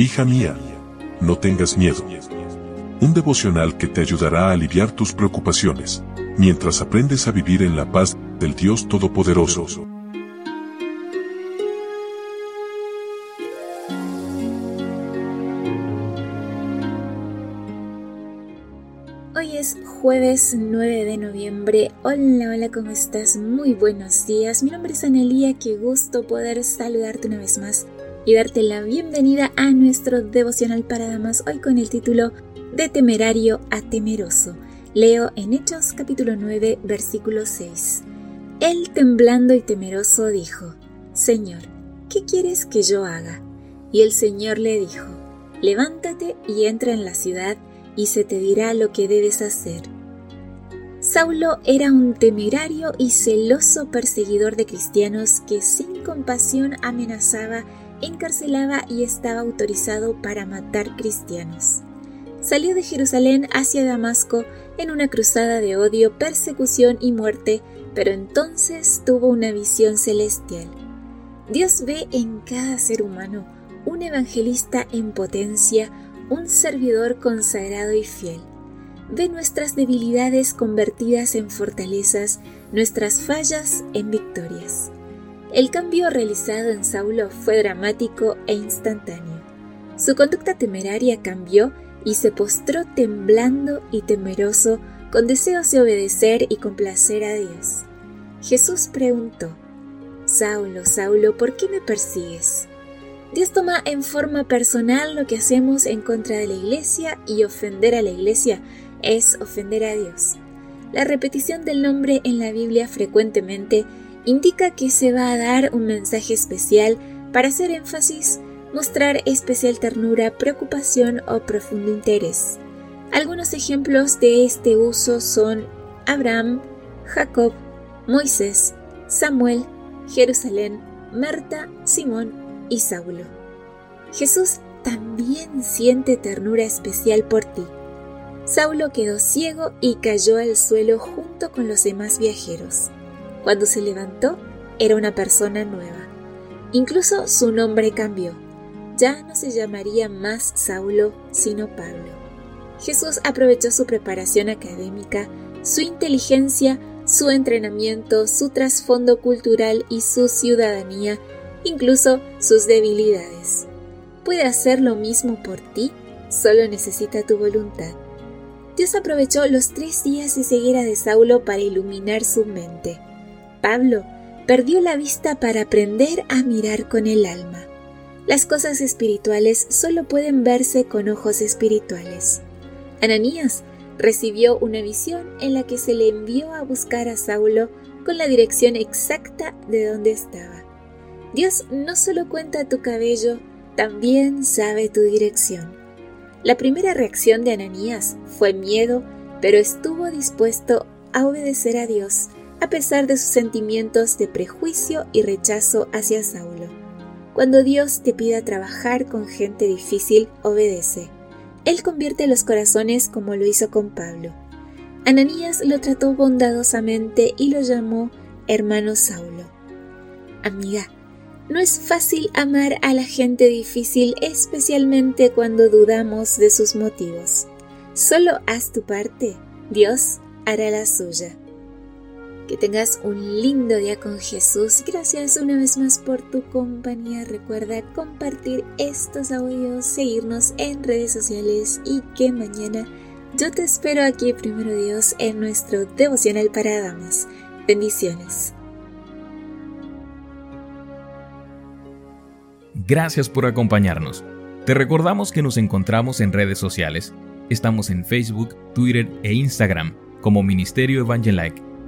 Hija mía, no tengas miedo. Un devocional que te ayudará a aliviar tus preocupaciones, mientras aprendes a vivir en la paz del Dios Todopoderoso. Hoy es jueves 9 de noviembre. Hola, hola, ¿cómo estás? Muy buenos días. Mi nombre es Anelía, qué gusto poder saludarte una vez más y darte la bienvenida a nuestro devocional para damas hoy con el título De temerario a temeroso. Leo en Hechos capítulo 9 versículo 6. Él temblando y temeroso dijo, Señor, ¿qué quieres que yo haga? Y el Señor le dijo, Levántate y entra en la ciudad y se te dirá lo que debes hacer. Saulo era un temerario y celoso perseguidor de cristianos que sin compasión amenazaba encarcelaba y estaba autorizado para matar cristianos. Salió de Jerusalén hacia Damasco en una cruzada de odio, persecución y muerte, pero entonces tuvo una visión celestial. Dios ve en cada ser humano un evangelista en potencia, un servidor consagrado y fiel. Ve nuestras debilidades convertidas en fortalezas, nuestras fallas en victorias. El cambio realizado en Saulo fue dramático e instantáneo. Su conducta temeraria cambió y se postró temblando y temeroso con deseos de obedecer y complacer a Dios. Jesús preguntó, Saulo, Saulo, ¿por qué me persigues? Dios toma en forma personal lo que hacemos en contra de la iglesia y ofender a la iglesia es ofender a Dios. La repetición del nombre en la Biblia frecuentemente indica que se va a dar un mensaje especial para hacer énfasis, mostrar especial ternura, preocupación o profundo interés. Algunos ejemplos de este uso son Abraham, Jacob, Moisés, Samuel, Jerusalén, Marta, Simón y Saulo. Jesús también siente ternura especial por ti. Saulo quedó ciego y cayó al suelo junto con los demás viajeros. Cuando se levantó, era una persona nueva. Incluso su nombre cambió. Ya no se llamaría más Saulo, sino Pablo. Jesús aprovechó su preparación académica, su inteligencia, su entrenamiento, su trasfondo cultural y su ciudadanía, incluso sus debilidades. Puede hacer lo mismo por ti, solo necesita tu voluntad. Dios aprovechó los tres días de ceguera de Saulo para iluminar su mente. Pablo perdió la vista para aprender a mirar con el alma. Las cosas espirituales solo pueden verse con ojos espirituales. Ananías recibió una visión en la que se le envió a buscar a Saulo con la dirección exacta de donde estaba. Dios no solo cuenta tu cabello, también sabe tu dirección. La primera reacción de Ananías fue miedo, pero estuvo dispuesto a obedecer a Dios a pesar de sus sentimientos de prejuicio y rechazo hacia Saulo. Cuando Dios te pida trabajar con gente difícil, obedece. Él convierte los corazones como lo hizo con Pablo. Ananías lo trató bondadosamente y lo llamó hermano Saulo. Amiga, no es fácil amar a la gente difícil, especialmente cuando dudamos de sus motivos. Solo haz tu parte, Dios hará la suya. Que tengas un lindo día con Jesús. Gracias una vez más por tu compañía. Recuerda compartir estos audios, seguirnos en redes sociales y que mañana yo te espero aquí, primero Dios, en nuestro devocional para damas. Bendiciones. Gracias por acompañarnos. Te recordamos que nos encontramos en redes sociales. Estamos en Facebook, Twitter e Instagram como Ministerio Evangelike